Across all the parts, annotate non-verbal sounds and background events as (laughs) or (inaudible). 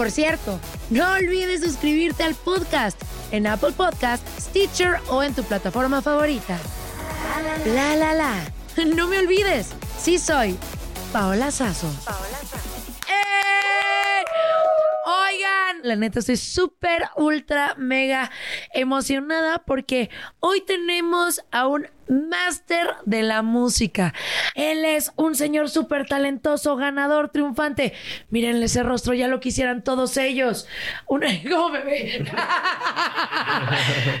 Por cierto, no olvides suscribirte al podcast en Apple Podcast, Stitcher o en tu plataforma favorita. La la la. (laughs) No me olvides, sí soy Paola Sazo. ¡Eh! Oigan, la neta estoy súper, ultra, mega emocionada porque hoy tenemos a un máster de la música. Él es un señor súper talentoso, ganador, triunfante. Mírenle ese rostro, ya lo quisieran todos ellos. Un (laughs) ¿Cómo ve?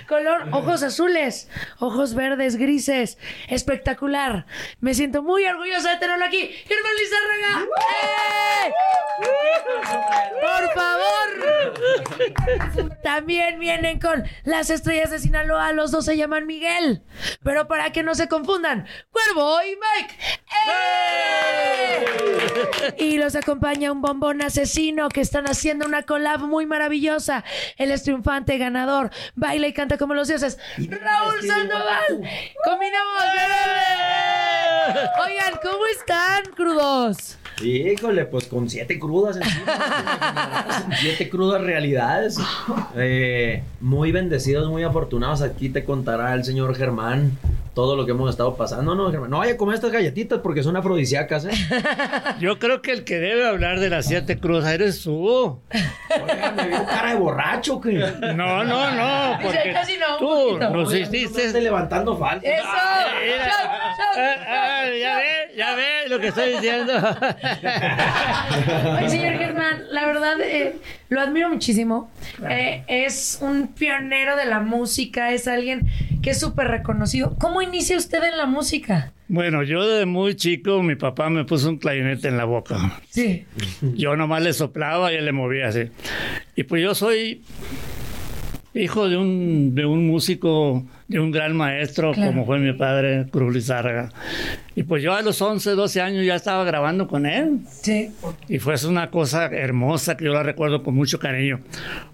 Color, ojos azules, ojos verdes, grises. Espectacular. Me siento muy orgullosa de tenerlo aquí. Germán Lizárraga. ¡Eh! Por favor. También vienen con las estrellas de Sinaloa. Los dos se llaman Miguel. Pero para que no se confundan, Cuervo y Mike. ¡Eh! Y los acompaña un bombón asesino que están haciendo una collab muy maravillosa. Él es triunfante, ganador, baila y canta como los dioses. Raúl Sandoval. Combinamos. Oigan, ¿cómo están, crudos? Híjole, pues con siete crudas encima. (laughs) siete crudas realidades. Eh, muy bendecidos, muy afortunados. Aquí te contará el señor Germán todo lo que hemos estado pasando. No, Germán, no vaya a comer estas galletitas porque son afrodisíacas, ¿eh? (laughs) Yo creo que el que debe hablar de las siete crudas eres tú. Oiga, me vio cara de borracho, que. No, no, no, porque Casi no, tú nos hiciste... no levantando falta. ¡Eso! Shot, shot. Ah, ah, ya ve, ya ve lo que estoy diciendo. Oye, señor Germán, la verdad eh, lo admiro muchísimo. Eh, es un pionero de la música, es alguien que es súper reconocido. ¿Cómo inicia usted en la música? Bueno, yo desde muy chico, mi papá me puso un clarinete en la boca. Sí. Yo nomás le soplaba y él le movía así. Y pues yo soy hijo de un, de un músico, de un gran maestro, Claro. como fue mi padre, Cruz Lizárraga. Y pues yo a los 11, 12 años ya estaba grabando con él. Sí. Y fue una cosa hermosa que yo la recuerdo con mucho cariño.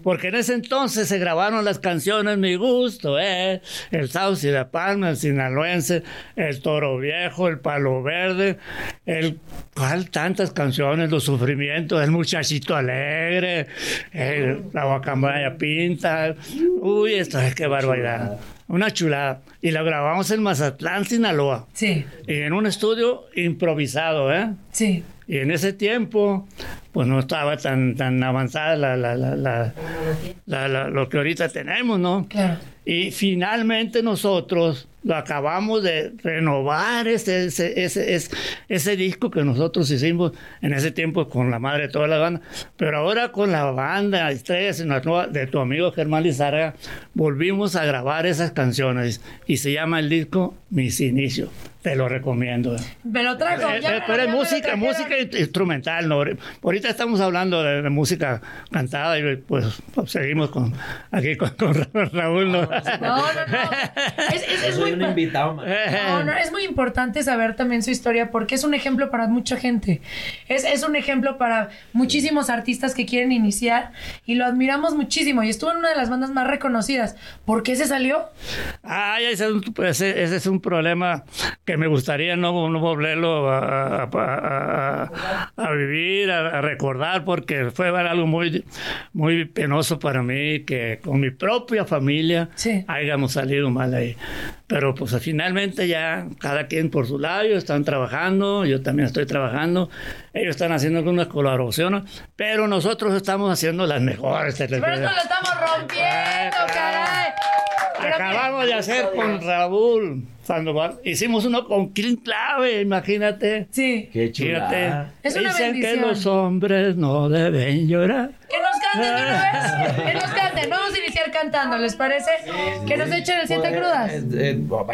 Porque en ese entonces se grabaron las canciones Mi Gusto, eh, El Sauce de Palma, El Sinaloense, El Toro Viejo, El Palo Verde, el ¿cuál tantas canciones? Los Sufrimientos, El Muchachito Alegre, el, La Guacamaya Pinta. Uy, esto es qué barbaridad. Una chulada. Y la grabamos en Mazatlán, Sinaloa. Sí. Y en un estudio improvisado, ¿eh? Sí. Y en ese tiempo, pues no estaba tan, tan avanzada la, la, la, la- la- la- lo que ahorita tenemos, ¿no? Claro. Y finalmente nosotros lo acabamos de renovar ese, ese, ese, ese, ese disco que nosotros hicimos en ese tiempo con la madre de toda la banda, pero ahora con la banda Estrellas de tu amigo Germán Lizarga, volvimos a grabar esas canciones y se llama el disco Mis Inicios. Te lo recomiendo. Me lo trajo. Eh, eh, pero es música, música instrumental. ¿no? Ahorita estamos hablando de, música cantada y pues, pues seguimos con aquí con, Raúl. No, no, no. Es, muy invitado, no, no, es muy importante saber también su historia porque es un ejemplo para mucha gente. Es, es un ejemplo para muchísimos artistas que quieren iniciar y lo admiramos muchísimo. Y estuvo en una de las bandas más reconocidas. ¿Por qué se salió? Ah, ese es un, ese es un problema que me gustaría no, no volverlo a, a, vivir, a, recordar, porque fue algo muy, muy penoso para mí que con mi propia familia hayamos salido mal ahí. Pero pues finalmente ya cada quien por su lado están trabajando, yo también estoy trabajando, ellos están haciendo algunas colaboraciones, pero nosotros estamos haciendo las mejores. Pero esto lo estamos rompiendo, caray. Acabamos de hacer con Raúl Sandoval. Hicimos uno con Clint Clave, imagínate. Sí. Qué chula. Es una Dicen bendición. que los hombres no deben llorar. Que nos canten de una vez. Que nos canten. Vamos a iniciar cantando, ¿les parece? Que nos echen el siete crudas.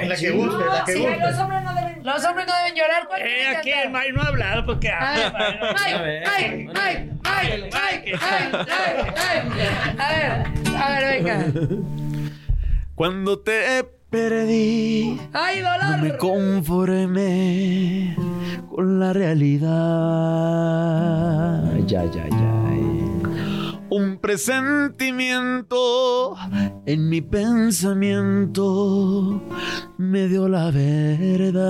la que guste, la que Sí, guste. los hombres no deben, los hombres no deben llorar. ¿Cuál Eh, aquí el Mike no ha hablado porque... A ver, Mike, Mike, Mike, Mike, Mike, Mike, Mike. A ver, a ver, venga. Cuando te perdí, ¡Ay, no me conformé con la realidad. Ya, ya, ya. Un presentimiento en mi pensamiento me dio la verdad.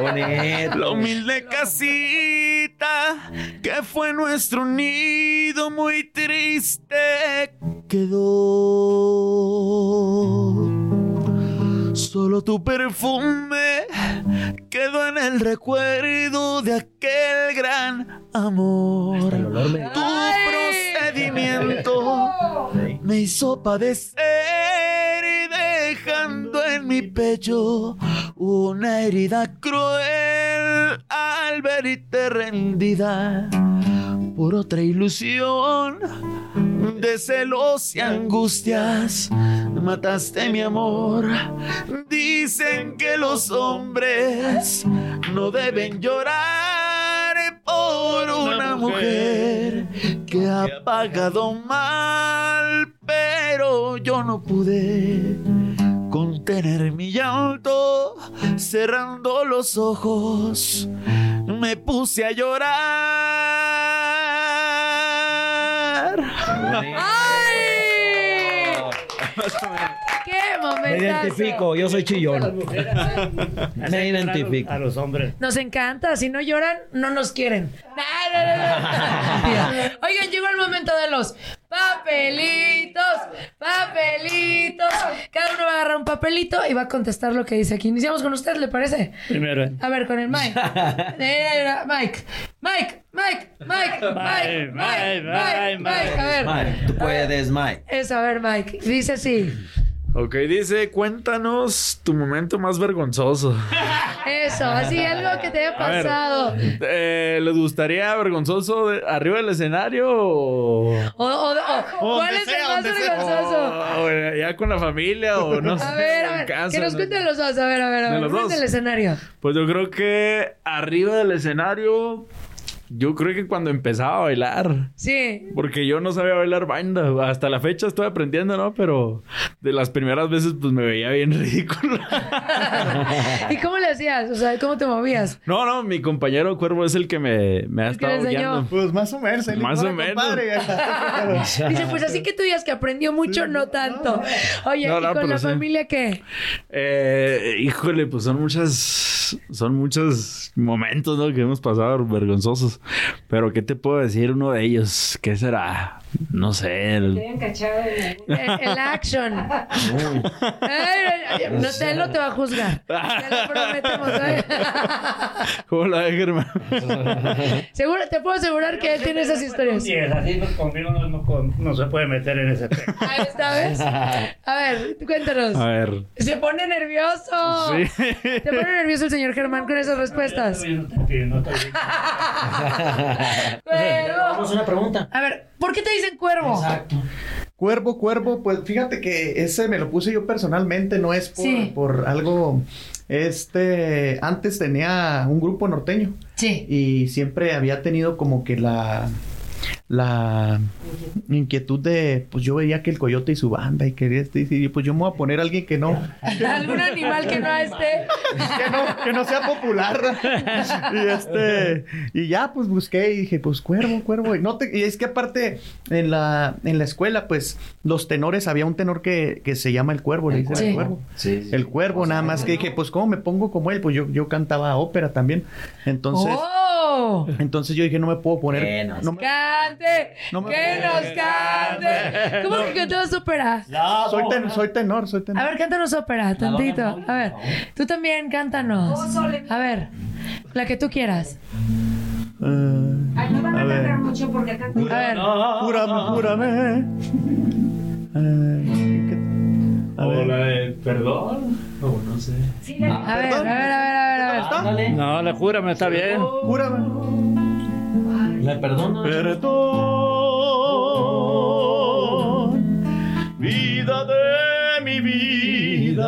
Bonito. La humilde casita que fue nuestro nido muy triste quedó. Solo tu perfume quedó en el recuerdo de aquel gran amor. Tu procedimiento me hizo padecer y dejando en mi pecho una herida cruel al verte rendida por otra ilusión de celos y angustias. Mataste mi amor. Dicen que los hombres no deben llorar por una mujer que ha pagado mal, pero yo no pude contener mi llanto, cerrando los ojos, me puse a llorar. ¡Ay! ¡Qué Me momentazo! identifico, yo soy chillón. Me identifico. A los hombres. Nos encanta. Si no lloran, no nos quieren. No, no, no, no. Oigan, llegó el momento de los papelitos, papelitos. Cada uno va a agarrar un papelito y va a contestar lo que dice aquí. Iniciamos con usted, ¿le parece? Primero. Eh. A ver, con el Mike. (laughs) Mike, Mike, Mike, Mike, Mike, Mike, Mike, Mike. Mike, A ver. Mike, tú puedes, Mike. Eso, a ver, Mike. Dice así. Ok, dice, cuéntanos tu momento más vergonzoso. Eso, así, algo que te haya A ver. pasado. Eh, ¿Les gustaría vergonzoso de- arriba del escenario o...? O, o- o- ¿Cuál es el sea, más donde sea. vergonzoso? O- o ya con la familia o no sé. A ver, a en ver, casa, que nos ¿no? cuenten los dos. A ver, a ver, a ¿De ver. los dos? El escenario. Pues yo creo que arriba del escenario, yo creo que cuando empezaba a bailar. Sí. Porque yo no sabía bailar banda. Hasta la fecha estoy aprendiendo, ¿no? Pero de las primeras veces pues me veía bien (laughs) ridículo. (laughs) ¿Y cómo le hacías? O sea, ¿cómo te movías? No, no, mi compañero Cuervo es el que me, me ha estado guiando. Pues más o menos. el Más o menos. (laughs) Dice, pues así que tú digas que aprendió mucho, no tanto. Oye, No, ¿y con la sí. familia qué? Eh, híjole, pues son muchas, son muchos momentos, ¿no? Que hemos pasado vergonzosos. Pero ¿qué te puedo decir? Uno de ellos, ¿qué será? No sé. el- El, el action. (laughs) Ay, no, te, él no te va a juzgar. Te lo prometemos. (laughs) ¿Cómo la? Seguro, te puedo asegurar que él tiene esas historias. Sí, es así, pues, conmigo no, no- no se puede meter en ese tema. Ahí está, ¿ves? A ver, cuéntanos. A ver. Se pone nervioso. Sí. Se pone nervioso el señor Germán con esas respuestas. Cuervo. Vamos a una pregunta. A ver, ¿por qué te dicen cuervo? Exacto. Cuervo, cuervo, pues fíjate que ese me lo puse yo personalmente, no es por, Sí. por algo. Este, antes tenía un grupo norteño Sí. y siempre había tenido como que la la inquietud de, pues yo veía que el coyote y su banda y quería este, y pues yo me voy a poner a alguien que no, Algún animal que no esté. (laughs) que no, que no sea popular. y este, y ya pues busqué y dije, pues cuervo, cuervo. Y, no te- y es que aparte en la, en la escuela, pues los tenores, había un tenor que, que se llama el cuervo, le dicen Sí. el cuervo. Sí, sí. El cuervo, nada más que dije, pues cómo me pongo como él, pues yo, yo cantaba ópera también. Entonces, ¡Oh! entonces yo dije, no me puedo poner. No me- ¡Cante! No me- ¡Que nos cante! ¿Cómo que cantabas ópera? soy, ten- soy tenor, soy tenor. A ver, cántanos ópera, tantito. A ver, tú también cántanos. A ver, la que tú quieras. Eh, a ver. mucho porque cantan. A ver, Júrame, júrame. Eh, ¿qué- A ver. perdón. Oh, no sé. a ver, a ver, a ver, a ver, a ver. No, la júrame, está bien. Júrame. Perdono. Perdón, vida de mi vida.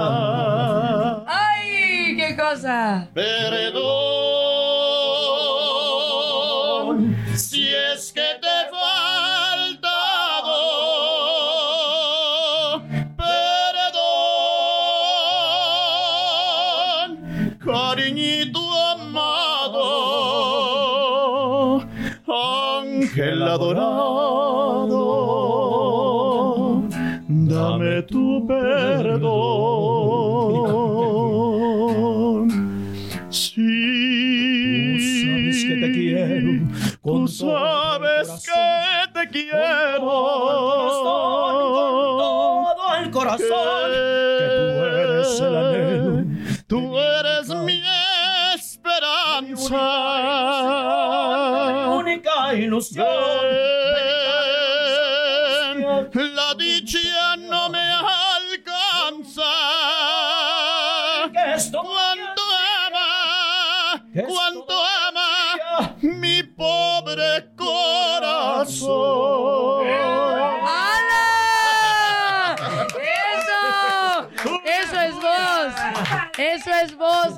¡Ay! ¡Qué cosa! Perdón, adorado, dame tu perdón.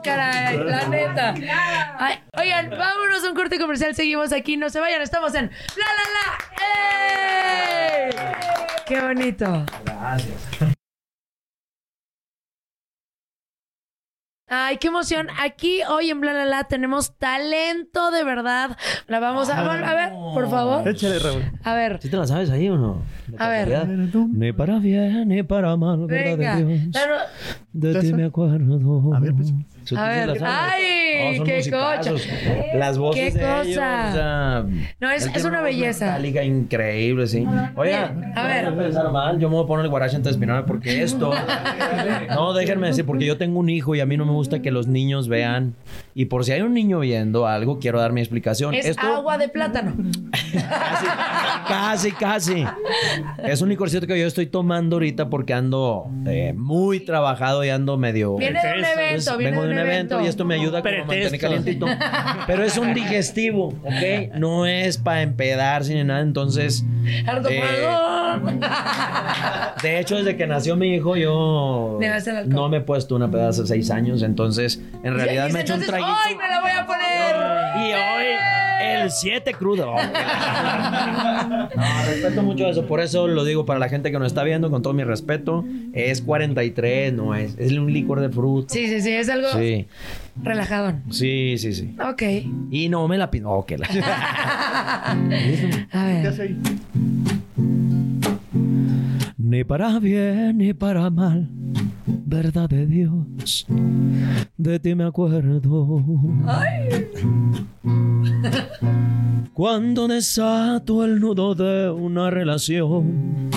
Caray! La neta. Ay, oigan, vámonos a un corte comercial. Seguimos aquí. No se vayan. Estamos en La La La. ¡Ey! ¡Qué bonito! Ay, qué emoción. Aquí hoy en Bla La La tenemos talento de verdad. La vamos a... A ver, por favor. Échale, Raúl. A ver. ¿Sí te la sabes ahí o no? A ver. Ni para bien ni para mal, Venga. verdad de Dios. De ti me acuerdo. A ver, pues. A ver. ¡Ay! ¡Qué cocha! Las voces ¡Qué de ellos, cosa! o sea, No, es- es una belleza. metálica increíble, sí. Oiga, A ver. no mal, yo me voy a poner el guarache de espinarme porque esto... (laughs) no, déjenme decir, porque yo tengo un hijo y a mí no me gusta que los niños vean. Y por si hay un niño viendo algo, quiero dar mi explicación. Es esto agua de plátano. casi, casi. Es un licorcito que yo estoy tomando ahorita porque ando eh, muy trabajado y ando medio... Viene de un evento, viene de un evento. y esto me ayuda como a mantener calientito. (laughs) Pero es un digestivo, ¿ok? No es para empedarse ni nada, entonces... Eh, (laughs) de hecho, desde que nació mi hijo, yo no me he puesto una pedazo hace seis años, entonces en realidad Dice, me he hecho un traguito. ¡Ay, me la voy a poner! Y hoy el 7 crudo. (laughs) No, respeto mucho eso. Por eso lo digo para la gente que nos está viendo, con todo mi respeto. Es 43, no es. Es un licor de fruta. Sí, sí, sí, es algo Sí, relajadón. sí, sí, sí. Ok. Y no me la pido. Ok, la- (laughs) A ¿Qué ver. hace ahí? Ni para bien ni para mal. Verdad de Dios, de ti me acuerdo. Cuando desato el nudo de una relación,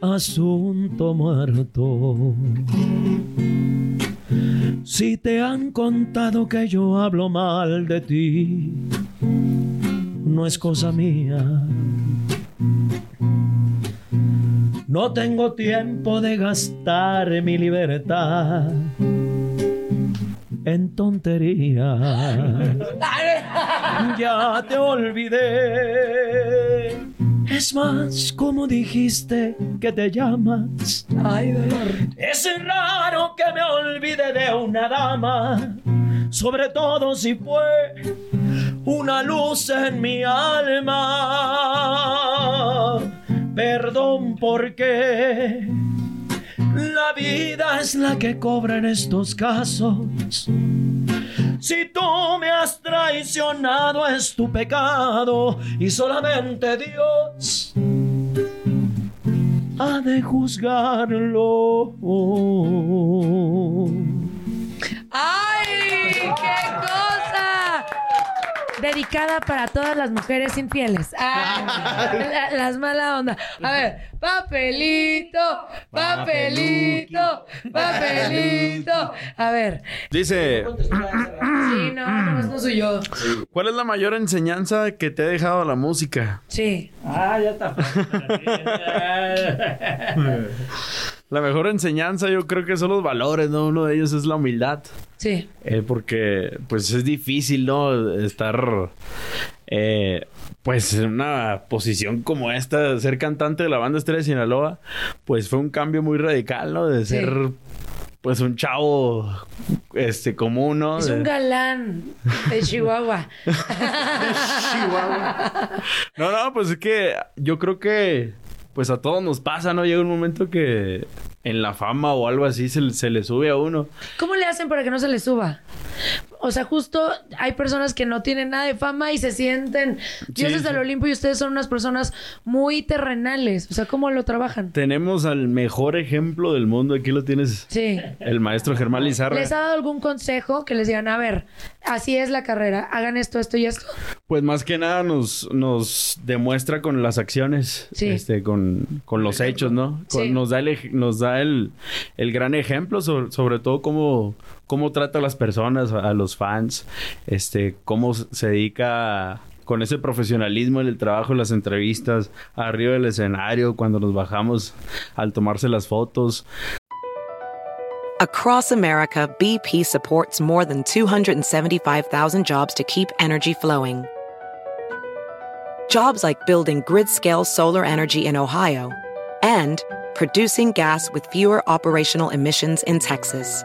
asunto muerto. Si te han contado que yo hablo mal de ti, no es cosa mía. No tengo tiempo de gastar mi libertad en tonterías. Ya te olvidé. Es más, como dijiste que te llamas. Ay, Es raro que me olvide de una dama, sobre todo si fue una luz en mi alma. Perdón porque la vida es la que cobra en estos casos. Si tú me has traicionado es tu pecado y solamente Dios ha de juzgarlo. ¡Ay! ¡Qué! Dedicada para todas las mujeres infieles. Ah, la- las mala onda. A ver, papelito, papelito, papelito. A ver. Dice, Sí, no, no, no soy yo. ¿cuál es la mayor enseñanza que te ha dejado la música? Sí. Ah, ya está. (laughs) La mejor enseñanza yo creo que son los valores, ¿no? Uno de ellos es la humildad. Sí. Eh, porque pues es difícil, ¿no? Estar eh, pues en una posición como esta, ser cantante de la banda Estrella de Sinaloa, pues fue un cambio muy radical, ¿no? De Sí. ser pues un chavo este común, ¿no? Es De- un galán (laughs) de Chihuahua. No, no, pues es que yo creo que pues a todos nos pasa, ¿no? Llega un momento que en la fama o algo así se, le sube a uno. ¿Cómo le hacen para que no se les suba? O sea, justo hay personas que no tienen nada de fama y se sienten dioses sí. del Olimpo y ustedes son unas personas muy terrenales. O sea, ¿cómo lo trabajan? Tenemos al mejor ejemplo del mundo, aquí lo tienes, Sí. el maestro Germán Lizarra. ¿Les ha dado algún consejo que les digan, a ver, así es la carrera, hagan esto, esto y esto? Pues más que nada nos, nos demuestra con las acciones, Sí. este, con, con los hechos, ¿no? Con- Sí. Nos da, el, ej- nos da el, el gran ejemplo, sobre, sobre todo cómo, cómo trata a las personas, a, los fans, este, cómo se dedica con ese profesionalismo en el trabajo, en las entrevistas, arriba del escenario, cuando nos bajamos al tomarse las fotos. Across America, BP supports more than 275,000 jobs to keep energy flowing. Jobs like building grid scale solar energy in Ohio and producing gas with fewer operational emissions in Texas.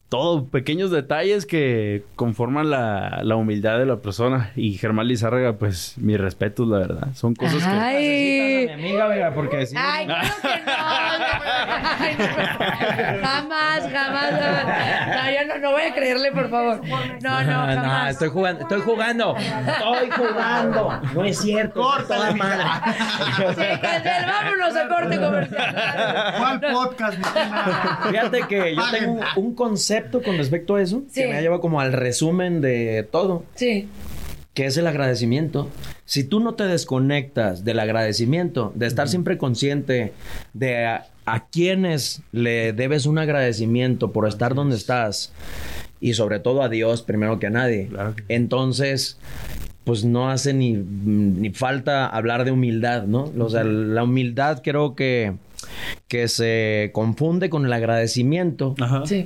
todo, pequeños detalles que conforman la, la humildad de la persona. Y Germán Lizárraga, pues, mi respeto, la verdad. Son cosas que... Ay. Mi amiga, vea, porque si Ay, claro que no. Ay, no. Jamás, jamás, jamás. No, yo no, no voy a creerle, por favor. No, no, Ah, no, jamás. estoy jugando, estoy jugando, estoy jugando. No es cierto. Toda madre. Sí, cancel, vámonos a corte comercial. ¿Cuál podcast, mi? Fíjate que yo tengo un, un concepto con respecto a eso Sí. que me ha llevado como al resumen de todo, Sí. que es el agradecimiento. Si tú no te desconectas del agradecimiento, de estar siempre consciente de a, a quienes le debes un agradecimiento por estar donde estás y sobre todo a Dios primero que a nadie, Claro que entonces pues no hace ni, ni falta hablar de humildad, ¿no? O sea, la humildad creo que, que se confunde con el agradecimiento. Sí.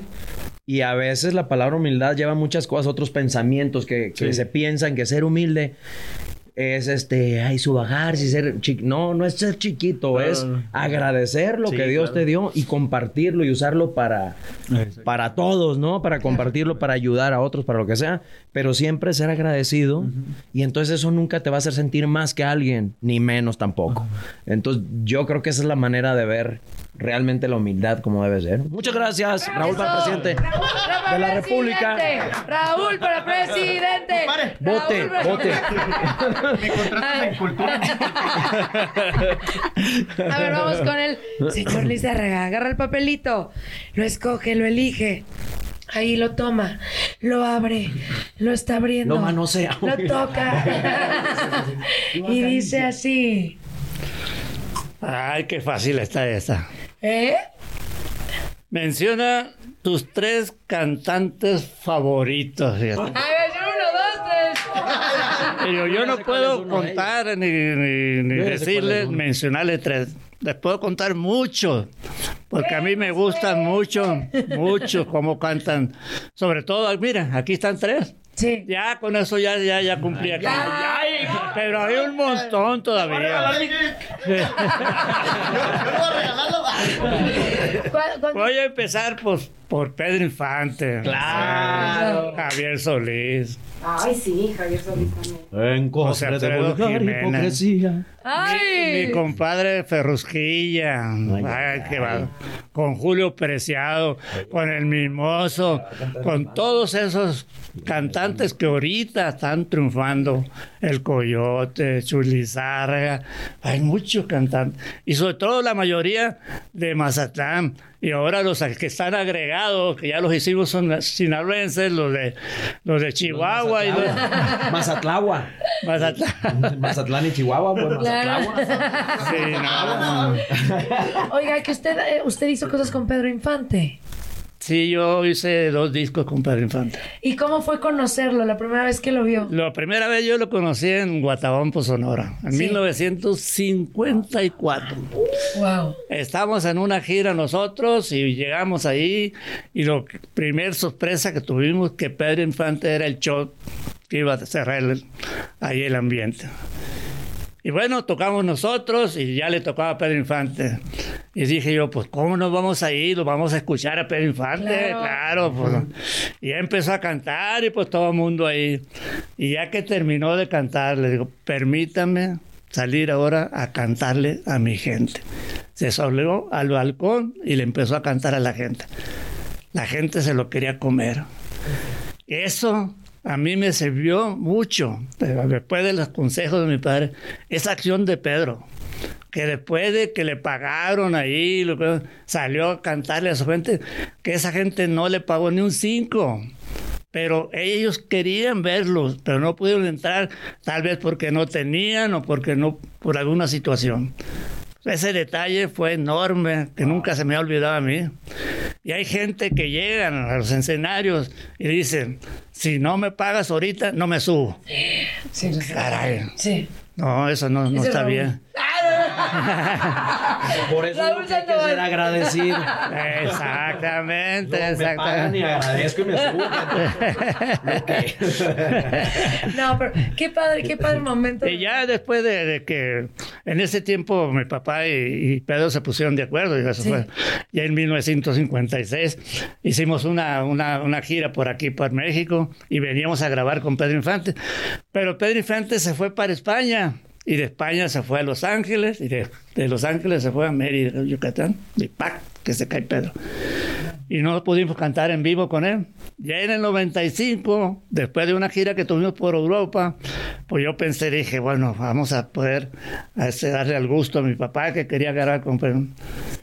Y a veces la palabra humildad lleva muchas cosas, otros pensamientos que, que se piensan que ser humilde es este, ay, subajarse y ser chiquito. No, no es ser chiquito, es agradecer lo Sí, que Dios claro. te dio y compartirlo y usarlo para, para todos, ¿no? Para compartirlo, para ayudar a otros, para lo que sea. Pero siempre ser agradecido. Y entonces eso nunca te va a hacer sentir más que alguien, ni menos tampoco. Entonces yo creo que esa es la manera de ver realmente la humildad como debe ser. Muchas gracias, Raúl, para presidente Raúl de la República. Raúl para presidente. Vote, vote. Me en cultura. (laughs) A ver, vamos con el señor Lizárraga. Agarra el papelito, lo escoge, lo elige. Ahí lo toma, lo abre, lo está abriendo. Lo manosea. Lo toca. (laughs) y dice así. Ay, qué fácil está esta. ¿Eh? Menciona tus tres cantantes favoritos. A ver, uno, dos, tres. Pero yo no puedo contar ni, ni- ni Yo ya sé cuál decirle, es uno. mencionarle tres. Les puedo contar mucho, porque a mí me gustan mucho, mucho cómo cantan. Sobre todo, mira, aquí están tres. Sí. Ya con eso ya, ya, ya cumplí aquí. Pero hay un montón todavía. (laughs) ¿Cuál- cuál- Voy a empezar pues, por Pedro Infante. Claro. Javier Solís. Ay, sí, Javier Solís también. En José contra de Alfredo vulgar Jiménez. hipocresía. ¡Ay! Mi compadre Ferrusquilla, Ay, qué va. con Julio Preciado, con el Mimoso, con todos esos cantantes que ahorita están triunfando, el Coyote, Chulizárraga, hay muchos cantantes, y sobre todo la mayoría de Mazatlán, y ahora los que están agregados, que ya los hicimos son sinaloenses, los de, los de Chihuahua y los... (laughs) Mazatlagua. Mazatlán. Mazatlán y Chihuahua, pues Claro. Mazatlagua. Sí, no. (laughs) Oiga, que usted, eh, usted hizo cosas con Pedro Infante. Sí, yo hice dos discos con Pedro Infante. ¿Y cómo fue conocerlo la primera vez que lo vio? La primera vez yo lo conocí en Guatabampo, Sonora, en Sí. 1954. Wow. Estamos en una gira nosotros y llegamos ahí y lo que- primer sorpresa que tuvimos que Pedro Infante era el show que iba a cerrar el- ahí el ambiente. Y bueno, tocamos nosotros y ya le tocaba a Pedro Infante. Y dije yo, pues, ¿cómo nos vamos a ir? ¿Lo vamos a escuchar a Pedro Infante? Claro. Claro, pues. Y ya empezó a cantar y pues todo el mundo ahí. Y ya que terminó de cantar, le digo, permítame salir ahora a cantarle a mi gente. Se salió al balcón y le empezó a cantar a la gente. La gente se lo quería comer. Eso a mí me sirvió mucho, después de los consejos de mi padre, esa acción de Pedro, que después de que le pagaron ahí, salió a cantarle a su gente, que esa gente no le pagó ni un cinco. Pero ellos querían verlos, pero no pudieron entrar, tal vez porque no tenían o porque no, por alguna situación. Ese detalle fue enorme, que nunca se me ha olvidado a mí. Y hay gente que llegan a los escenarios y dicen, si no me pagas ahorita, no me subo. Sí, sí. Caray. Sí. No, eso no, está Raúl. bien. (laughs) Por eso Raúl hay que ser agradecido. Exactamente, Me pagan y exactamente. agradezco y me. (laughs) No, pero qué padre, qué padre momento. Y ya después de, de que en ese tiempo mi papá y, y Pedro se pusieron de acuerdo, y eso Sí. fue ya en 1956, hicimos una, una, una gira por aquí, por México, y veníamos a grabar con Pedro Infante. Pero Pedro Infante se fue para España, y de España se fue a Los Ángeles, y de, de Los Ángeles se fue a Mérida, Yucatán, y ¡pac! que se cae Pedro. Y no pudimos cantar en vivo con él. Ya en el 95, después de una gira que tuvimos por Europa, pues yo pensé, dije, bueno, vamos a poder este, darle al gusto a mi papá que quería grabar con Pedro.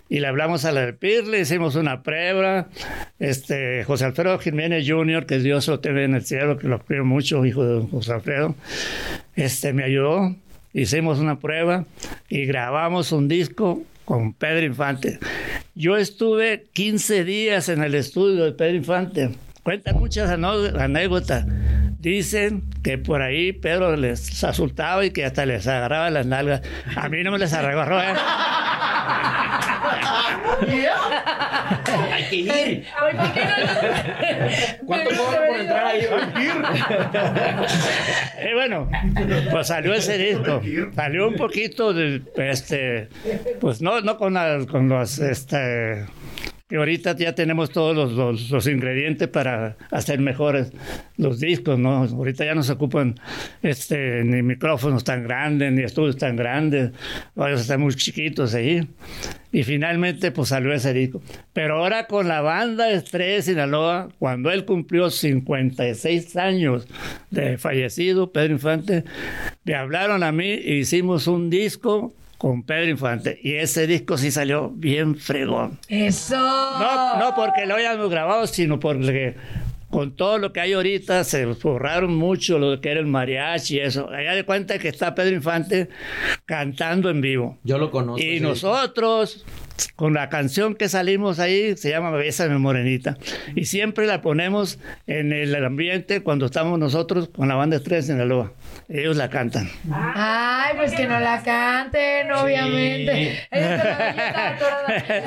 Y le hablamos a la del Pirle, hicimos una prueba. Este, José Alfredo Jiménez Jr., que Dios lo tenga en el cielo, que lo quiero mucho, hijo de don José Alfredo, este, me ayudó. Hicimos una prueba y grabamos un disco con Pedro Infante. Yo estuve 15 días en el estudio de Pedro Infante. Cuentan muchas anécdotas. Dicen que por ahí Pedro les asustaba y que hasta les agarraba las nalgas. A mí no me les agarró. ¿eh? (laughs) Hay que ir. Ay, ¿por qué no? ¿Cuánto cobran por entrar ahí? Y (laughs) bueno, pues salió ese disco. Salió un poquito de, este, pues no, no con, las- con los, este, que ahorita ya tenemos todos los, los- los ingredientes para hacer mejores los discos, ¿no? Ahorita ya no se ocupan este, ni micrófonos tan grandes, ni estudios tan grandes, ellos están muy chiquitos ahí. Y finalmente pues salió ese disco. Pero ahora con la banda Estrella Sinaloa, cuando él cumplió 56 años de fallecido, Pedro Infante, me hablaron a mí e hicimos un disco con Pedro Infante. Y ese disco sí salió bien fregón. Eso. No, no porque lo hayamos grabado, sino porque con todo lo que hay ahorita se borraron mucho lo que era el mariachi y eso. Allá de cuenta que está Pedro Infante cantando en vivo. Yo lo conozco. Y sí. nosotros, con la canción que salimos ahí, se llama Bésame Morenita. Y siempre la ponemos en el ambiente cuando estamos nosotros con la banda Estrella de Sinaloa. Ellos la cantan. Ay, pues que no la canten, obviamente. Todavía-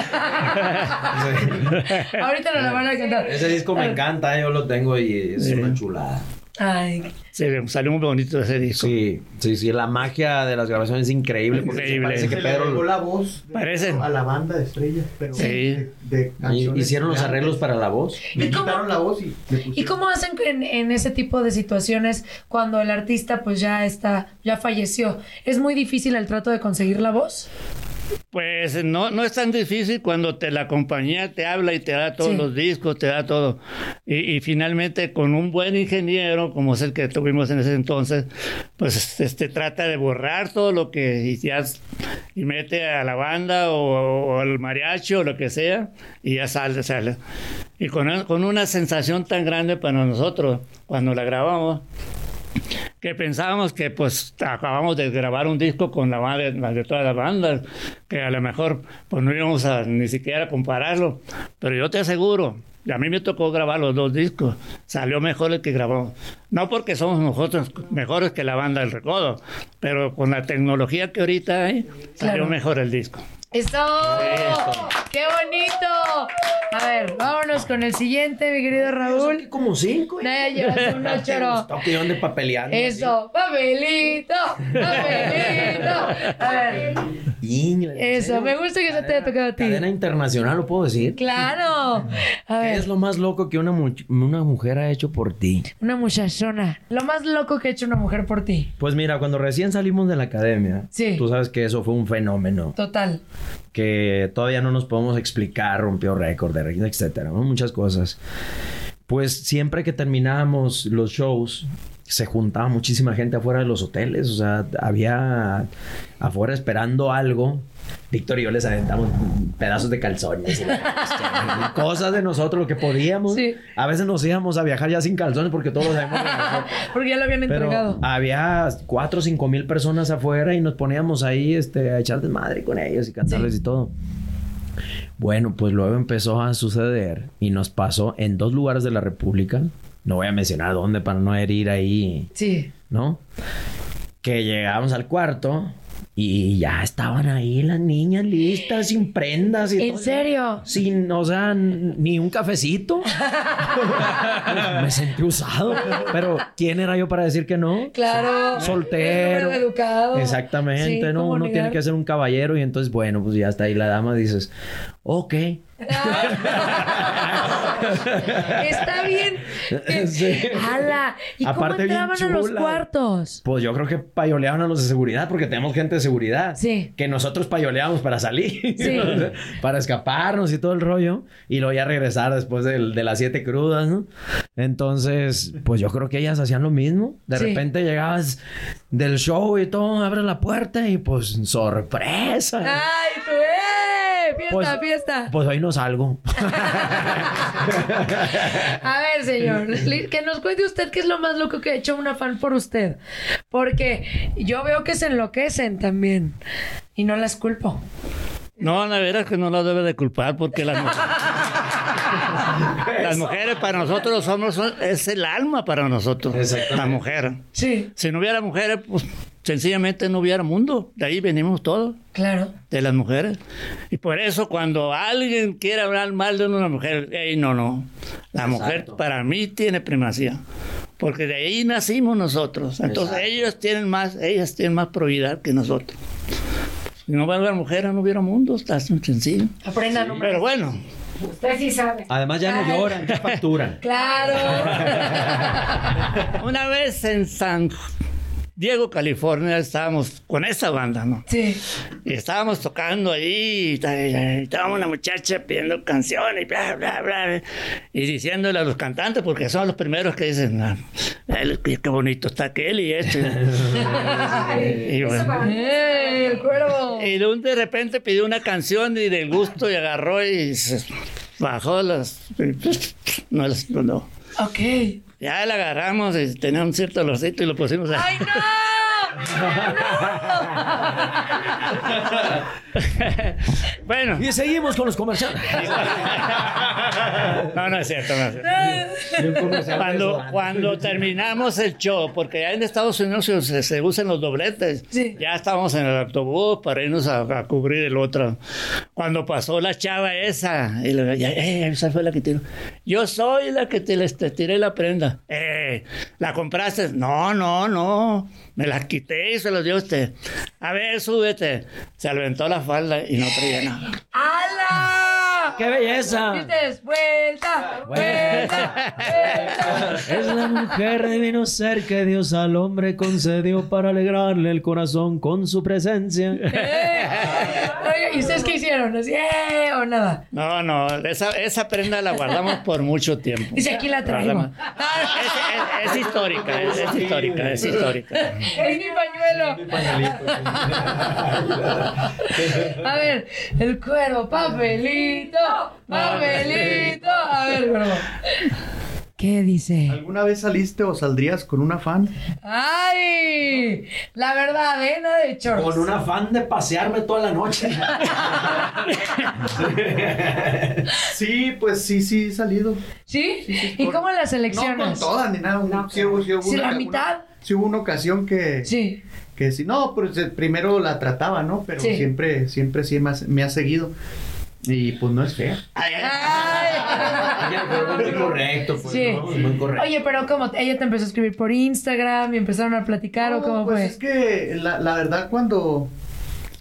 (laughs) (laughs) Ahorita no la van a cantar. Ese disco me encanta, yo lo tengo y es una chulada. Ay, Sí, salió muy bonito ese disco. Sí, sí, sí, la magia de las grabaciones es increíble porque Increíble. parece que Se le Pedro la voz de- Parece. a la banda de estrellas, pero Sí. de, de y- canciones hicieron los arreglos para la voz. Le ¿Y cómo- quitaron la voz y. ¿Y cómo hacen en, en ese tipo de situaciones cuando el artista pues ya está, ya falleció? ¿Es muy difícil el trato de conseguir la voz? Pues no, no es tan difícil cuando te la compañía te habla y te da todos Sí. los discos, te da todo. Y, y finalmente con un buen ingeniero, como es el que tuvimos en ese entonces, pues este trata de borrar todo lo que y, ya, y mete a la banda o, o al mariachi o lo que sea y ya sale, sale. Y con, con una sensación tan grande para nosotros cuando la grabamos que pensábamos que pues acabamos de grabar un disco con la la de todas las bandas, que a lo mejor pues no íbamos a ni siquiera compararlo, pero yo te aseguro, y a mí me tocó grabar los dos discos, salió mejor el que grabamos. No porque somos nosotros mejores que la banda del Recodo, pero con la tecnología que ahorita hay, salió Claro. mejor el disco. ¡Eso! ¡Qué bonito! A ver, vámonos con el siguiente, mi querido Raúl. Como cinco. No, ya llevas (laughs) uno, choro. Toque ande papeleando. Eso, papelito, papelito. A ver, Ingle, ¿en eso, me gusta que se te haya tocado a ti. Cadena internacional, ¿lo puedo decir? Claro. A ¿Qué ver, es lo más loco que una, mu- una mujer ha hecho por ti? una muchachona. Lo más loco que ha hecho una mujer por ti. Pues mira, cuando recién salimos de la academia, Sí. tú sabes que eso fue un fenómeno Total. Que todavía no nos podemos explicar, rompió récord, etcétera, muchas cosas. Pues siempre que terminábamos los shows, se juntaba muchísima gente afuera de los hoteles, o sea, había afuera esperando algo. Víctor y yo les aventamos pedazos de calzones y la- cosas de nosotros, lo que podíamos. Sí. A veces nos íbamos a viajar ya sin calzones porque todos los habíamos. (laughs) Porque ya lo habían Pero entregado. había cuatro o cinco mil personas afuera y nos poníamos ahí este, a echar desmadre con ellos y cantarles Sí. y todo. Bueno, pues luego empezó a suceder y nos pasó en dos lugares de la República. No voy a mencionar dónde para no herir ahí, Sí. ¿no? Que llegamos al cuarto y ya estaban ahí las niñas listas, sin prendas y ¿En todo. serio? Sin, o sea, ni un cafecito. (laughs) Me sentí usado. Pero, ¿quién era yo para decir que no? Claro. Soltero. Educado. Exactamente, Sí, ¿no? ¿cómo Uno tiene que ser un caballero y entonces, bueno, pues ya está ahí la dama, dices, ok. (laughs) Está bien. Sí. ¡Hala! ¿Y Aparte, cómo entraban a los cuartos? Pues yo creo que payoleaban a los de seguridad porque tenemos gente de seguridad. Sí. Que nosotros payoleamos para salir. Sí. (laughs) para escaparnos y todo el rollo. Y luego ya regresar después del- de, las siete crudas, ¿no? Entonces, pues yo creo que ellas hacían lo mismo. De Sí. repente llegabas del show y todo, abres la puerta y pues sorpresa. ¡Ay, tú, eh! ¡Fiesta, Pues- fiesta! Pues hoy no salgo. (laughs) (laughs) A ver, señor, que nos cuente usted qué es lo más loco que ha hecho una fan por usted. Porque yo veo que se enloquecen también. Y no las culpo. No, la verdad es que no la debe de culpar porque las mujeres, las mujeres para nosotros somos, es el alma para nosotros, la mujer. Sí. Si no hubiera mujeres, pues sencillamente no hubiera mundo. De ahí venimos todos. Claro. De las mujeres. Y por eso cuando alguien quiere hablar mal de una mujer, ey, no, no. La mujer para mí tiene primacía. Porque de ahí nacimos nosotros. Entonces ellos tienen más, ellas tienen más probidad que nosotros. Si no hubiera mujeres, no hubiera mundo. Está sencillo. Aprendan, hombre. Pero bueno, Usted sí sabe. Además ya no lloran, ya facturan. (laughs) Claro. (laughs) Una vez en San Diego, California, estábamos con esa banda, ¿no? Sí. Y estábamos tocando ahí, y ta- y estaba una muchacha pidiendo canciones y bla, bla, bla, y diciéndole a los cantantes, porque son los primeros que dicen, "Ah, ay, qué bonito está aquel y este. (laughs) y, bueno. ¡Eh! Y de un- de repente pidió una canción y del gusto y agarró y se bajó las... (laughs) No, las- no, no. Ok. Ya la agarramos y tenía un cierto olorcito y lo pusimos a... ¡Ay, no! (laughs) bueno. Y seguimos con los comerciales. No, no es cierto, no es cierto. Cuando, cuando terminamos el show, porque ya en Estados Unidos se, se usan los dobletes, ya estábamos en el autobús para irnos a, a cubrir el otro. Cuando pasó la chava esa, y le ya, eh, esa fue la que tiró. Yo soy la que te, les- te tiré la prenda. Eh, ¿La compraste? No, no, no. Me la quité y se los dio a usted. A ver, súbete. Se aventó la falda y no traía nada. ¡Hala! ¡Qué belleza! Dices, vuelta, vuelta, vuelta. Es la mujer divino ser que Dios al hombre concedió para alegrarle el corazón con su presencia. Oye, ¿Y qué hicieron? ¿Así, eh, o nada? No, no, esa, esa prenda la guardamos por mucho tiempo. Dice, aquí la traigo. Guardamos. (laughs) Es, es- es histórica, es, es histórica, es histórica. Es mi pañuelo. A ver, el cuervo, papelito, papelito. A ver, cuervo. ¿Qué dice? ¿Alguna vez saliste o saldrías con una fan? ¡Ay! La verdad, ¿eh? Nada de chorros. Con un afán de pasearme toda la noche. (laughs) Sí, pues sí, sí he salido. ¿Sí? ¿Y cómo las elecciones? No con todas ni nada. un- sí hubo, sí hubo ¿Sí, una- la mitad? una- sí hubo una ocasión que... Sí. Que sí, no, pues eh, primero la trataba, ¿no? Pero Sí. siempre, siempre sí me ha, me ha seguido. Y pues no es fea. Muy correcto, pues, Sí. ¿no? Muy correcto. Oye, pero ¿cómo? ¿Ella te empezó a escribir por Instagram y empezaron a platicar o cómo pues fue? es que la, la verdad cuando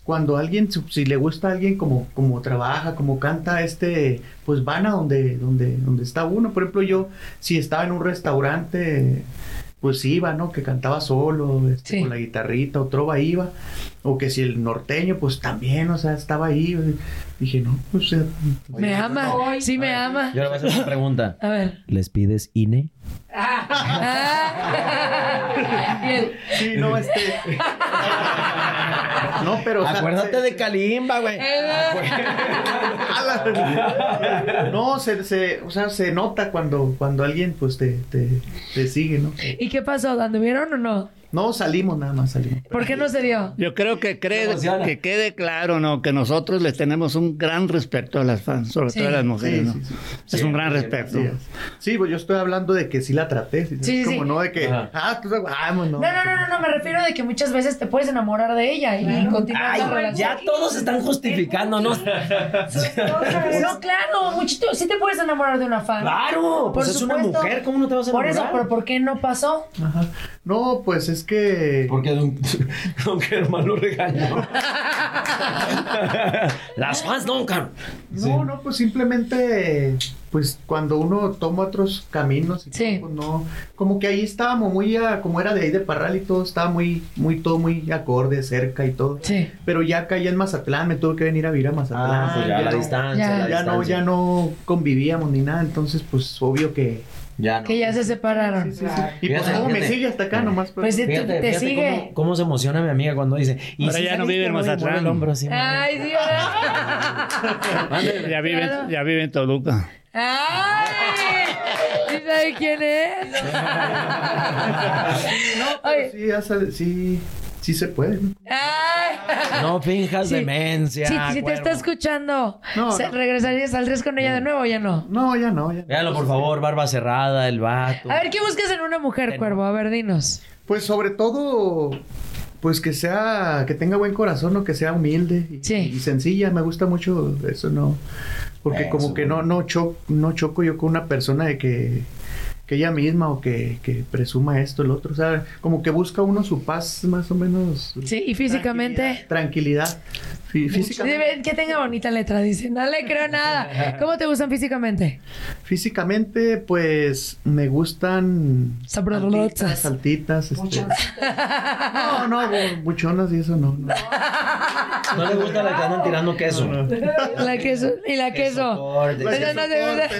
cuando alguien si- si le gusta a alguien como como trabaja como canta este pues van a donde donde donde está uno por ejemplo yo si estaba en un restaurante pues iba no que cantaba solo este, con la guitarrita o trova iba o que si el norteño pues también o sea estaba ahí dije no pues eh, Me ama, sí me ama. Yo le voy a hacer una pregunta. A ver. ¿Les pides INE? (laughs) Sí, no, este. (laughs) No, pero. o sea, Acuérdate se- de Kalimba, güey. No, se, se, o sea, se nota cuando, cuando alguien pues te, te, te sigue, ¿no? ¿Y qué pasó? ¿Anduvieron o no? No, salimos nada más, salimos. ¿Por qué no se dio? Yo creo que cree, que quede claro, ¿no? Que nosotros les tenemos un gran respeto a las fans, sobre Sí. todo a las mujeres, Sí, ¿no? sí, sí. Es Sí, un gran sí, respeto. sí, pues yo estoy hablando de que sí la traté. Sí, Sí, es sí. como no de que. Ajá. Ah, tú vamos, no. No, no, no, no, no, me refiero de que muchas veces te puedes enamorar de ella y continuar Ay, la relación. ya todos están justificando, ¿no? (laughs) No, claro, muchito, sí te puedes enamorar de una fan. Claro, pues es una mujer, ¿cómo no te vas a Por eso, enamorar? pero ¿por qué no pasó? Ajá. No, pues es que. Porque don, (laughs) don Germán lo regañó. (laughs) Las fans nunca. No, no, pues simplemente, pues cuando uno toma otros caminos, y todo, pues no, como que ahí estábamos muy, a- como era de ahí de Parral y todo, estaba muy, muy, todo muy acorde, cerca y todo. Sí. Pero ya acá ya en Mazatlán, me tuve que venir a vivir a Mazatlán. Ah, pues ya la no- distancia, Ya, la ya no, distancia. ya no convivíamos ni nada, entonces pues obvio que... Ya Que ya se separaron. Y pues Fíjate, cómo me sigue hasta acá nomás. Pues, te- Fíjate, te fíjate sigue. Cómo, cómo se emociona mi amiga cuando dice. ¿y Ahora si ya no vive en Mazatlán. el hombro así, Ay, sí, ¿verdad? (laughs) Ya vive, Claro. ya vive en Toluca. ¡Ay! ¿Sí sabe quién es? (laughs) No, pero sí, ya sale- sí, sí se puede. ¿no? No finjas Sí. demencia. Si, si te está escuchando, No, ¿se- no. ¿regresarías, saldrías con ella de nuevo o ya no? No, ya no, ya. Véalo, por favor, barba cerrada, el vato. A ver, ¿qué buscas en una mujer, cuervo? A ver, dinos. Pues sobre todo, pues que sea, que tenga buen corazón, o que sea humilde y, y sencilla. Me gusta mucho eso, ¿no? Porque como que no, no, cho no choco yo con una persona de que que ella misma o que, que, presuma esto, el otro. O sea, como que busca uno su paz más o menos. Sí, y físicamente. Tranquilidad. Físicamente. Que tenga bonita letra, dice. No le creo nada. (laughs) ¿Cómo te gustan físicamente? Físicamente, pues me gustan. Sabrosas. Saltitas. Este... no, no, buchonas y eso no. No, no le gusta la que andan tirando queso. (laughs) La queso. Y la queso. Esas no te gustan.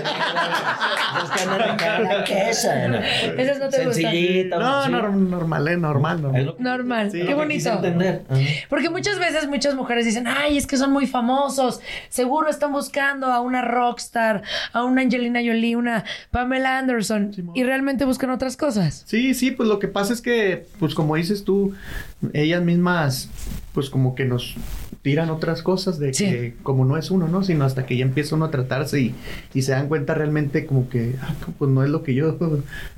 Esas no te Sencillita. No, no, normal, eh, normal, normal. Normal. Sí, Qué bonito. entender. Porque muchas veces muchas mujeres dicen, ay, es que son muy famosos. Seguro están buscando a una rockstar, a una Angelina Jolie, una Pamela Anderson. y realmente buscan otras cosas. Sí, sí, pues lo que pasa es que, pues como dices tú, ellas mismas, pues como que nos tiran otras cosas de que como no es uno, ¿no? Sino hasta que ya empieza uno a tratarse y, y se dan cuenta realmente como que, ah, pues no es lo que yo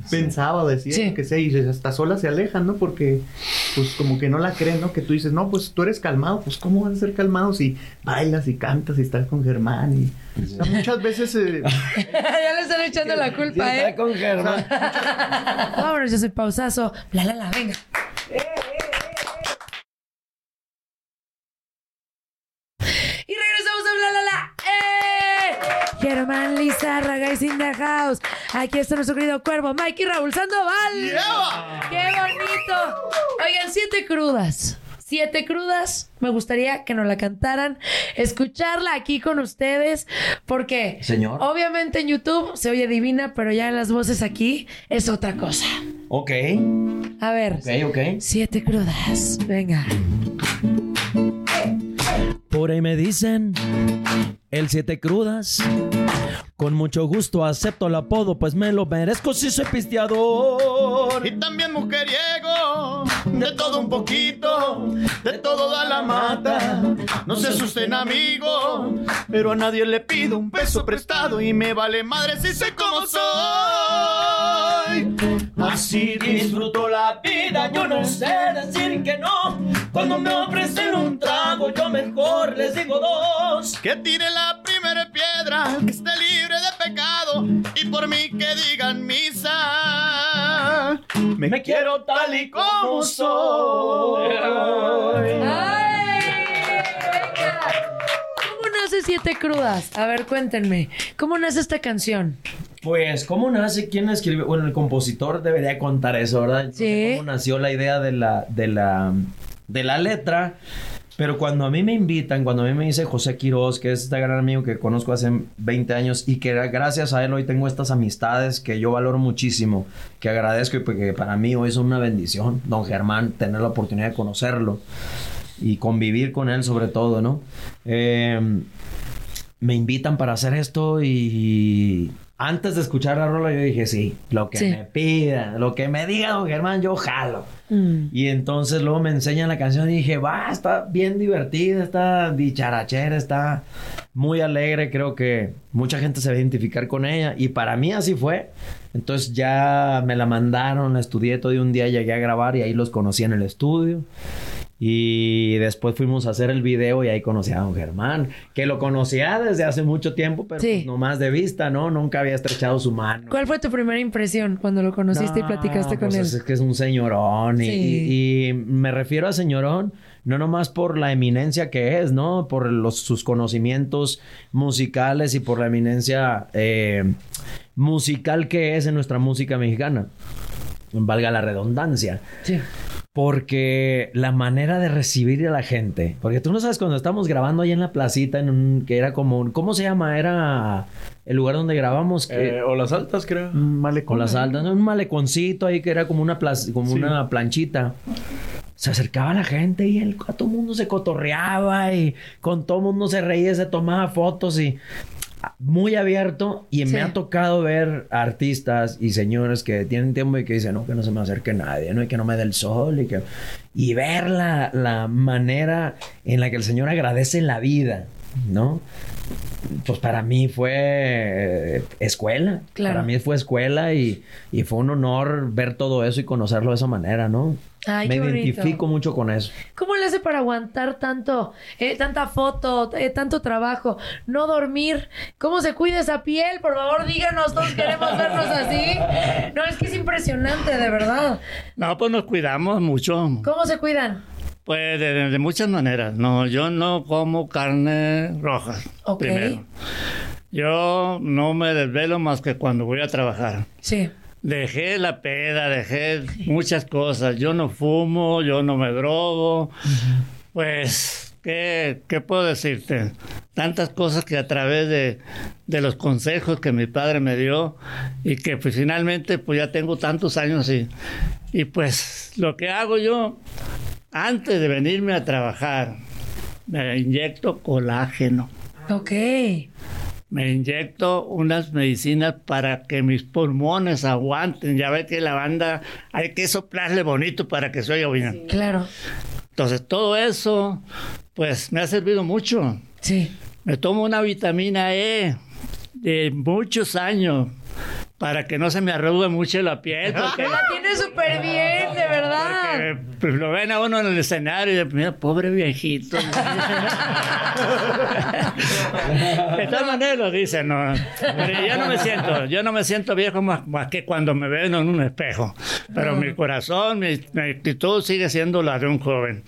pensaba o decía, que sé, y hasta solas se alejan, ¿no? Porque pues como que no la creen, ¿no? Que tú dices, no, pues tú eres calmado, pues ¿cómo vas a ser calmado si bailas y cantas y estás con Germán? Y muchas veces... Eh, (laughs) ya le están echando la culpa, ¿eh? Está con Germán. Vámonos, yo soy pausazo. La, la, la, venga. Y regresamos a Bla La La. ¡Eh! Lizárraga is in the house. Aquí está nuestro querido cuervo, Mikey Raúl Sandoval. ¡Qué bonito! Oigan, siete crudas. Siete crudas. Me gustaría que nos la cantaran, escucharla aquí con ustedes, porque Señor. obviamente en YouTube se oye divina, pero ya en las voces aquí es otra cosa. Ok. A ver. Ok, ok. Siete crudas. Venga. Por ahí me dicen el siete crudas. Con mucho gusto acepto el apodo, pues me lo merezco si soy pisteador. Y también mujeriego, de todo un poquito, de todo da la mata. No se asusten, amigo, pero a nadie le pido un peso prestado y me vale madre si sé cómo soy. Así disfruto la vida, yo no sé decir que no. Cuando me ofrecen un trago, yo mejor les digo dos. Que tire la piedra, que esté libre de pecado y por mí que digan misa. Me, quiero tal y como soy. ¿Cómo nace Siete Crudas? A ver, cuéntenme. ¿Cómo nace esta canción? Pues, ¿cómo nace? ¿Quién escribió? Bueno, el compositor debería contar eso, ¿verdad? Sí. ¿Cómo nació la idea de la, de la, de la letra? Pero cuando a mí me invitan, cuando a mí me dice José Quiroz, que es este gran amigo que conozco hace 20 años y que gracias a él hoy tengo estas amistades que yo valoro muchísimo, que agradezco y que para mí hoy es una bendición, don Germán, tener la oportunidad de conocerlo y convivir con él sobre todo, ¿no? Eh, me invitan para hacer esto y antes de escuchar la rola yo dije, sí, lo que Sí. me pida, lo que me diga don Germán, yo jalo. Mm. Y entonces luego me enseñan la canción y dije, va, está bien divertida, está dicharachera, está muy alegre, creo que mucha gente se va a identificar con ella y para mí así fue. Entonces ya me la mandaron, la estudié todo y un día llegué a grabar y ahí los conocí en el estudio. Y después fuimos a hacer el video y ahí conocí a don Germán, que lo conocía desde hace mucho tiempo, pero Sí. pues nomás de vista, ¿no? Nunca había estrechado su mano. ¿Cuál fue tu primera impresión cuando lo conociste y platicaste con pues él? Es que es un señorón. Y, Sí. y- y me refiero a señorón, no nomás por la eminencia que es, ¿no? Por los, sus conocimientos musicales y por la eminencia eh, musical que es en nuestra música mexicana. Valga la redundancia. Sí. Porque la manera de recibir a la gente. Porque tú no sabes cuando estamos grabando ahí en la placita, en un, que era como. un- ¿Cómo se llama? Era el lugar donde grabamos. que- Eh, o las altas, creo. con las altas, ¿no? un maleconcito ahí que era como una plac- como Sí. una planchita. Se acercaba la gente y el, a todo mundo se cotorreaba y con todo mundo se reía, se tomaba fotos y muy abierto y Sí. me ha tocado ver artistas y señores que tienen tiempo y que dicen, no, que no se me acerque nadie, ¿no? Y que no me dé el sol y que... Y ver la, la manera en la que el señor agradece la vida, ¿no? Pues para mí fue eh, escuela. Claro. Para mí fue escuela y, y fue un honor ver todo eso y conocerlo de esa manera, ¿no? Ay, Me identifico mucho con eso. ¿Cómo le hace para aguantar tanto, eh, tanta foto, eh, tanto trabajo, no dormir? ¿Cómo se cuida esa piel? Por favor, díganos, todos queremos vernos así. No, es que es impresionante, de verdad. No, pues nos cuidamos mucho. ¿Cómo se cuidan? Pues de, muchas maneras. No, yo no como carne roja. Ok. Primero. Yo no me desvelo más que cuando voy a trabajar. Sí. Dejé la peda, dejé muchas cosas. Yo no fumo, yo no me drogo. Pues, ¿qué, qué puedo decirte? Tantas cosas que a través de, de los consejos que mi padre me dio y que pues finalmente pues ya tengo tantos años y, y pues lo que hago yo antes de venirme a trabajar, me inyecto colágeno. Ok. Me inyecto unas medicinas para que mis pulmones aguanten. Ya ves que la banda hay que soplarle bonito para que se oiga bien. Claro. Entonces todo eso, pues me ha servido mucho. Sí. Me tomo una vitamina E de muchos años para que no se me arrugue mucho la piel. Porque (laughs) La tiene súper bien, de verdad. pues lo ven a uno en el escenario y mira, pobre viejito. (laughs) De todas maneras lo dicen, no. Pero yo no me siento, yo no me siento viejo más, más que cuando me ven en un espejo. Pero mi corazón, mi, mi actitud sigue siendo la de un joven.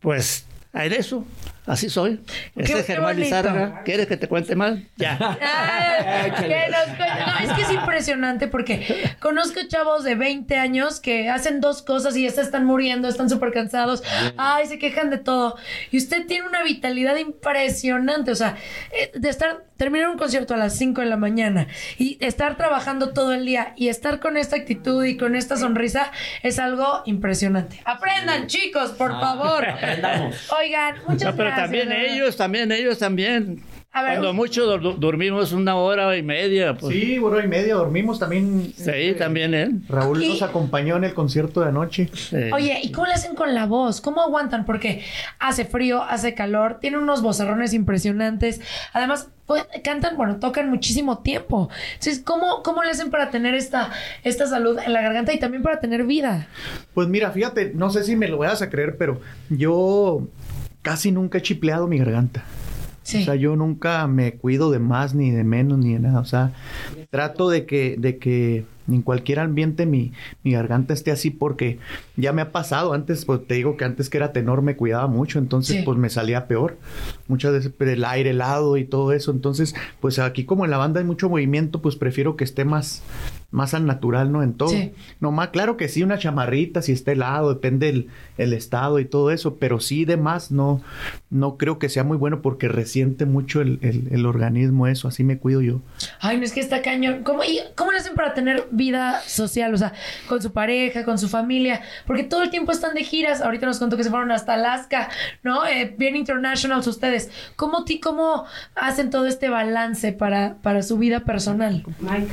Pues, en eso, así soy. Ese Qué- es qué Germán. Lizárraga. ¿Quieres que te cuente más? Ya. (laughs) Ay, que nos cuente- No, es que es impresionante porque conozco chavos de 20 años que hacen dos cosas y ya se están muriendo, están súper cansados, ay, se quejan de todo. Y usted tiene una vitalidad impresionante, o sea, eh, de estar, terminar un concierto a las 5 de la mañana y estar trabajando todo el día y estar con esta actitud y con esta sonrisa es algo impresionante. Aprendan, chicos, por favor. (laughs) aprendamos. Oigan, muchas No, pero gracias. también de verdad. ellos, también ellos, también. A ver, Cuando mucho dur- dormimos una hora y media. Pues. Sí, hora y media dormimos también. Sí, también él. Raúl Y- nos acompañó en el concierto de anoche. Oye, ¿y cómo le hacen con la voz? ¿Cómo aguantan? Porque hace frío, hace calor, tienen unos vocerrones impresionantes. Además, pues, cantan, bueno, tocan muchísimo tiempo. Entonces, ¿cómo, cómo le hacen para tener esta, esta salud en la garganta y también para tener vida? Pues mira, fíjate, no sé si me lo vayas a creer, pero yo casi nunca he chipleado mi garganta. Sí. O sea, yo nunca me cuido de más, ni de menos, ni de nada. O sea, trato de que, de que en cualquier ambiente mi, mi garganta esté así porque ya me ha pasado. Antes, pues te digo que antes que era tenor me cuidaba mucho, entonces Sí. pues me salía peor. Muchas veces pero el aire helado y todo eso. Entonces, pues aquí como en la banda hay mucho movimiento, pues prefiero que esté más, más al natural, ¿no? En todo. Sí. No más, claro que sí, una chamarrita, si está helado, depende el, el estado y todo eso, pero sí de más no, no creo que sea muy bueno porque resiente mucho el, el- el organismo eso, así me cuido yo. Ay, no es que está cañón. ¿Cómo, y ¿Cómo le hacen para tener vida social? O sea, con su pareja, con su familia. Porque todo el tiempo están de giras. Ahorita nos contó que se fueron hasta Alaska, ¿no? Eh, bien internationals ustedes. ¿Cómo, ti- ¿Cómo hacen todo este balance para, para su vida personal? Mike.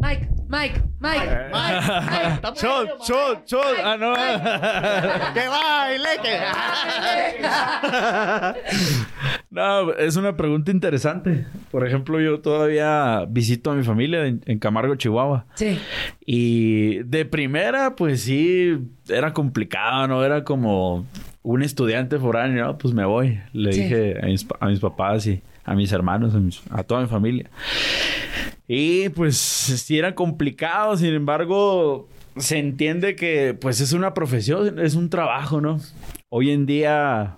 Mike, Mike, Mike, Mike, Mike. Shot, shot, shot. Ah, no. (laughs) ¡Que baile! (laughs) No, es una pregunta interesante. Por ejemplo, yo todavía visito a mi familia en, en Camargo, Chihuahua. Sí. Y de primera, pues sí, era complicado, ¿no? Era como un estudiante foráneo, ¿no? Pues me voy. Le Sí. dije a mis, pa- a mis papás y a mis hermanos, a, mis- a toda mi familia. Y pues sí era complicado, sin embargo, se entiende que pues es una profesión, es un trabajo, ¿no? Hoy en día,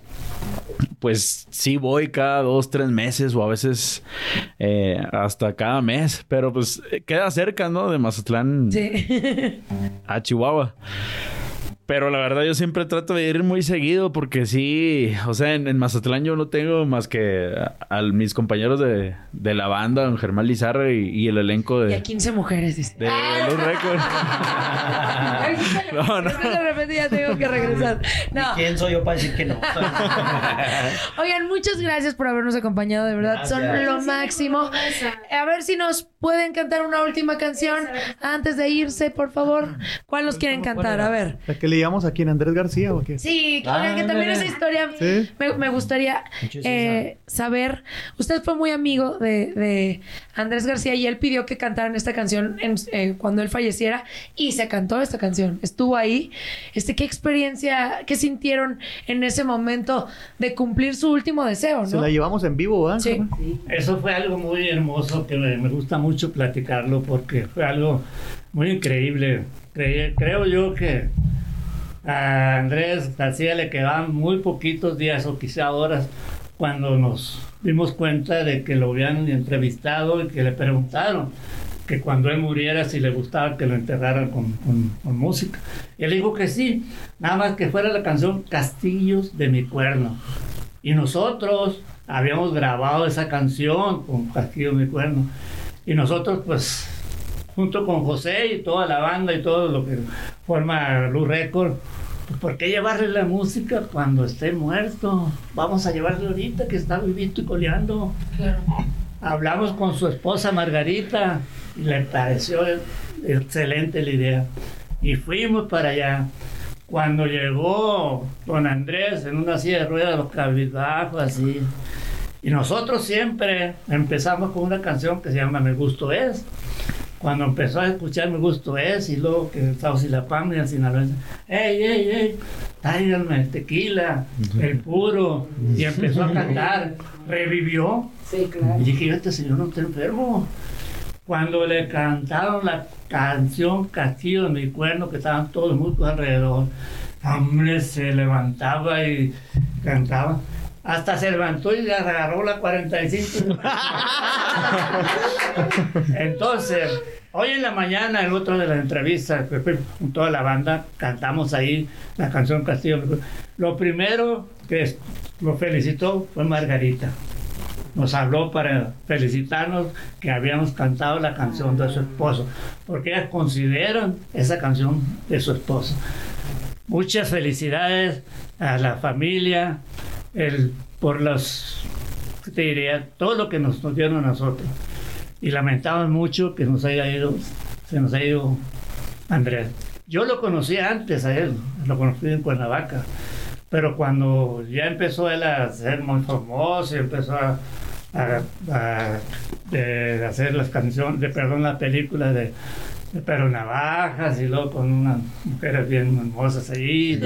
pues sí voy cada dos, tres meses o a veces eh, hasta cada mes, pero pues queda cerca, ¿no? De Mazatlán Sí. a Chihuahua. Pero la verdad yo siempre trato de ir muy seguido porque sí, o sea, en, en Mazatlán yo no tengo más que a, a mis compañeros de, de la banda, don Germán Lizarra y, y el elenco Y a de, 15 mujeres, dice. de los (laughs) récords. No, no. De repente ya tengo que regresar. No. ¿Quién soy yo para decir que no? (laughs) Oigan, muchas gracias por habernos acompañado, de verdad. Son lo máximo. A ver si nos pueden cantar una última canción antes de irse, por favor. ¿Cuál nos quieren cantar? A ver. Veíamos aquí en Andrés García o qué? Sí, claro, Ah, que también esa historia Sí. me, me gustaría eh, saber. Usted fue muy amigo de, de Andrés García y él pidió que cantaran esta canción en- eh, cuando él falleciera y se cantó esta canción. Estuvo ahí. Este, ¿Qué experiencia, qué sintieron en ese momento de cumplir su último deseo, Se no? la llevamos en vivo, ¿verdad? Sí. Eso fue algo muy hermoso que me, me gusta mucho platicarlo porque fue algo muy increíble. Cre- creo yo que a Andrés García le quedaban muy poquitos días o quizá horas cuando nos dimos cuenta de que lo habían entrevistado y que le preguntaron que cuando él muriera si le gustaba que lo enterraran con, música. Y él dijo que sí, nada más que fuera la canción Castillos de mi cuerno. Y nosotros habíamos grabado esa canción con Castillo de mi cuerno. Y nosotros pues junto con José y toda la banda y todo lo que forma Blue Record, pues, ¿por qué llevarle la música cuando esté muerto? Vamos a llevarle ahorita que está vivito y coleando. Hablamos con su esposa Margarita y le pareció excelente la idea. Y fuimos para allá. Cuando llegó don Andrés en una silla de ruedas, los cabizbajos así. Y nosotros siempre empezamos con una canción que se llama Me Gusto Es. Cuando empezó a escuchar Me Gusto Es y luego que el Saucilapam y el Sinaloense, ¡Ey, ey, ey! Tráiganme el tequila, el puro. Y empezó a cantar. Revivió. Sí, claro. Y dije, este señor no está enfermo. Cuando le cantaron la canción Castillo de mi cuerno, que estaban todos los músicos alrededor, hombre, se levantaba y cantaba. Hasta se levantó y le agarró la 45. (laughs) Entonces, hoy en la mañana, el otro de la entrevista, que fue con toda la banda, cantamos ahí la canción Castillo. Lo primero que lo felicitó fue Margarita nos habló para felicitarnos que habíamos cantado la canción de su esposo, porque ellas consideran esa canción de su esposo. Muchas felicidades a la familia el, por ¿qué te diría, todo lo que nos, dieron a nosotros. Y lamentamos mucho que nos haya ido, se nos haya ido Andrés. Yo lo conocí antes a él, lo conocí en Cuernavaca. Pero cuando ya empezó él a ser muy famoso y empezó a, a- a- de hacer las canciones, de perdón, la película de, de Pero Navajas y luego con unas mujeres bien hermosas ahí.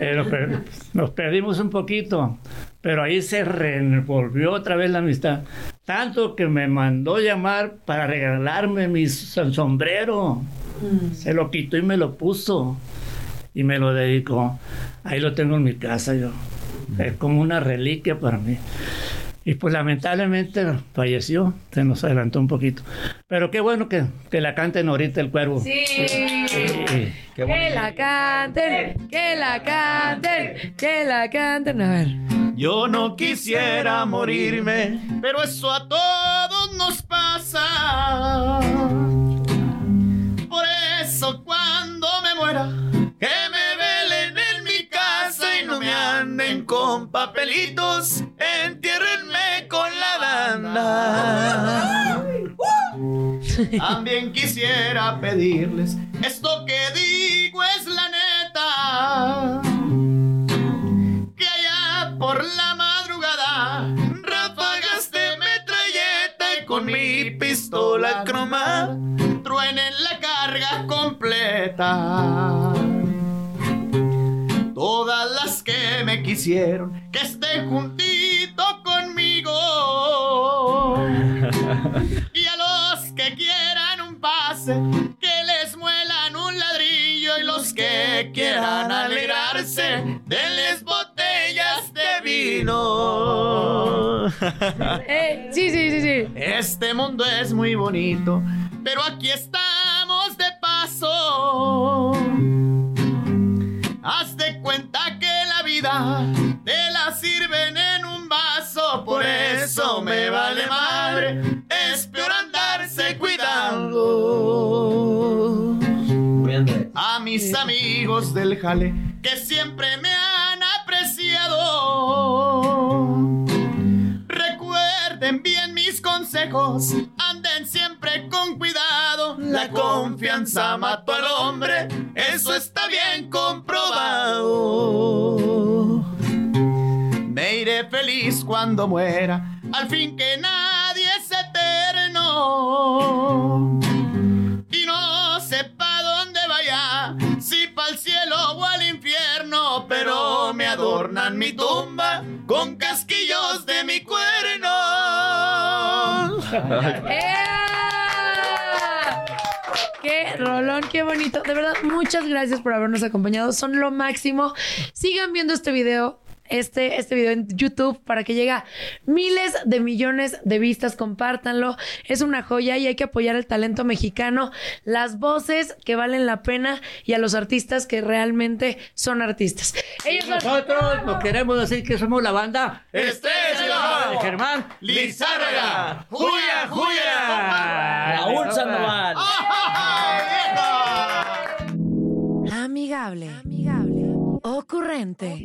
Eh, lo per- nos perdimos un poquito, pero ahí se revolvió otra vez la amistad. Tanto que me mandó llamar para regalarme mi som- sombrero. Se lo quitó y me lo puso. Y me lo dedicó. Ahí lo tengo en mi casa yo. Es como una reliquia para mí. Y pues lamentablemente falleció, se nos adelantó un poquito. Pero qué bueno que, que la canten ahorita el cuervo. Sí. Sí. Que la canten, que la canten, que la canten. A ver. Yo no quisiera morirme, pero eso a todos nos pasa. Por eso cuando me muera, que me velen en mi casa y no me anden con papelitos, También quisiera pedirles, esto que digo es la neta que allá por la madrugada ráfagas de metralleta con mi pistola croma truenen la carga completa. Todas las que me quisieron que estén juntito conmigo. (laughs) Y a los que quieran un pase, que les muelan un ladrillo. Y los que quieran alegrarse, denles botellas de vino. (laughs) Eh, sí, sí, sí, sí. Este mundo es muy bonito, pero aquí estamos de paso. Haz de cuenta que la vida eso me vale madre, es peor andarse cuidando. A mis amigos del jale que siempre me han apreciado. Recuerden bien mis consejos, anden siempre siempre con cuidado. La confianza mató al hombre, eso está bien comprobado. Me iré feliz cuando muera, al fin que nadie es eterno. Y no sepa dónde vaya, si pa'l cielo o al infierno, pero me adornan mi tumba con casquillos de mi cuerno. (laughs) Qué rolón, qué bonito. De verdad, muchas gracias por habernos acompañado. Son lo máximo. Sigan viendo este video. Este, este video en YouTube para que llegue a miles de millones de vistas. Compártanlo. Es una joya y hay que apoyar el talento mexicano, las voces que valen la pena y a los artistas que realmente son artistas. Ellos son- Nosotros no queremos decir que somos la banda Estrella. Germán Lizárraga. ¡Juya, juya! Raúl Sandoval. Amigable. Ocurrente.